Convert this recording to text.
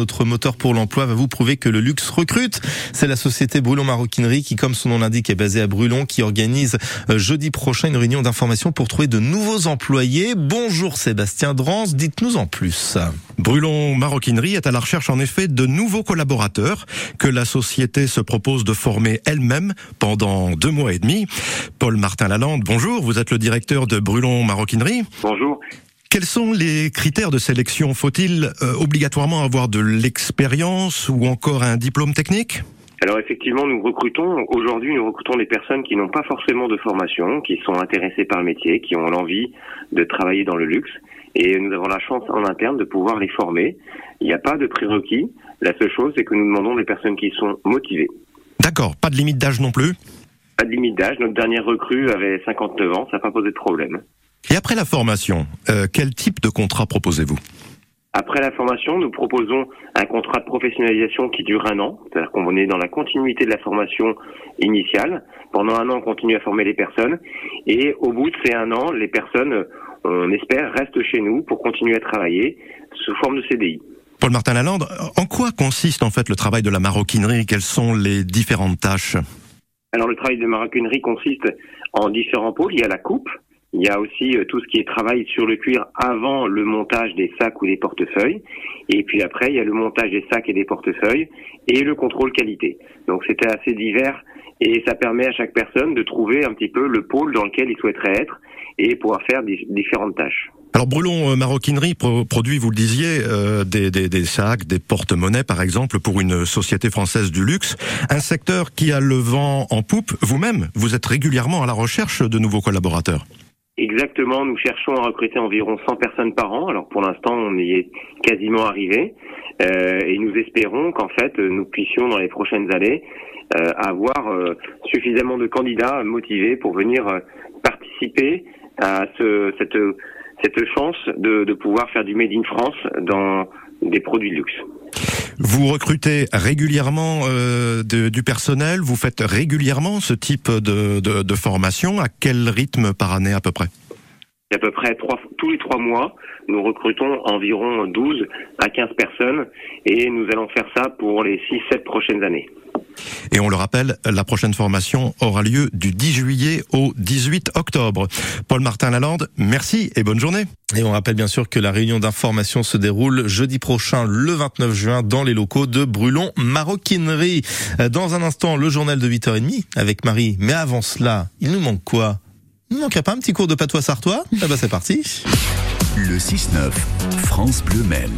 notre moteur pour l'emploi, va vous prouver que le luxe recrute. C'est la société Brulon Maroquinerie qui, comme son nom l'indique, est basée à Brulon, qui organise euh, jeudi prochain une réunion d'information pour trouver de nouveaux employés. Bonjour Sébastien Drance, dites-nous en plus. Brulon Maroquinerie est à la recherche en effet de nouveaux collaborateurs que la société se propose de former elle-même pendant deux mois et demi. Paul Martin Lalande, bonjour, vous êtes le directeur de Brulon Maroquinerie. Bonjour. Quels sont les critères de sélection? Faut-il euh, obligatoirement avoir de l'expérience ou encore un diplôme technique? Alors effectivement, nous recrutons aujourd'hui, nous recrutons des personnes qui n'ont pas forcément de formation, qui sont intéressées par le métier, qui ont l'envie de travailler dans le luxe, et nous avons la chance en interne de pouvoir les former. Il n'y a pas de prérequis. La seule chose, c'est que nous demandons des personnes qui sont motivées. D'accord, pas de limite d'âge non plus? Pas de limite d'âge. Notre dernière recrue avait 59 ans, ça n'a pas posé de problème. Et après la formation, euh, quel type de contrat proposez-vous? Après la formation, nous proposons un contrat de professionnalisation qui dure un an, c'est-à-dire qu'on est dans la continuité de la formation initiale. Pendant un an, on continue à former les personnes, et au bout de ces un an, les personnes, on espère, restent chez nous pour continuer à travailler sous forme de CDI. Paul Martin Lalande, en quoi consiste en fait le travail de la maroquinerie? Quelles sont les différentes tâches? Alors le travail de maroquinerie consiste en différents pôles. Il y a la coupe, il y a aussi euh, tout ce qui est travail sur le cuir avant le montage des sacs ou des portefeuilles. Et puis après, il y a le montage des sacs et des portefeuilles et le contrôle qualité. Donc c'était assez divers et ça permet à chaque personne de trouver un petit peu le pôle dans lequel il souhaiterait être et pouvoir faire différentes tâches. Alors Brulon euh, Maroquinerie produit, vous le disiez, euh, des, des, des, sacs, des porte-monnaies par exemple pour une société française du luxe, un secteur qui a le vent en poupe. Vous-même, vous êtes régulièrement à la recherche de nouveaux collaborateurs. Exactement, nous cherchons à recruter environ 100 personnes par an. Alors pour l'instant, on y est quasiment arrivé euh, et nous espérons qu'en fait, nous puissions dans les prochaines années euh, avoir euh, suffisamment de candidats motivés pour venir participer à ce, cette, cette chance de, de pouvoir faire du Made in France dans des produits de luxe. Vous recrutez régulièrement euh, du personnel, vous faites régulièrement ce type de, formation? À quel rythme par année à peu près? À peu près tous les trois mois, nous recrutons environ 12 à 15 personnes et nous allons faire ça pour les 6-7 prochaines années. Et on le rappelle, la prochaine formation aura lieu du 10 juillet au 18 octobre. Paul Martin Lalande, merci et bonne journée. Et on rappelle bien sûr que la réunion d'information se déroule jeudi prochain, le 29 juin, dans les locaux de Brulon Maroquinerie. Dans un instant, le journal de 8h30 avec Marie. Mais avant cela, il nous manque quoi? Il nous manquerait pas un petit cours de patois sartois? Eh ben c'est parti. Le 6-9, France Bleu Maine.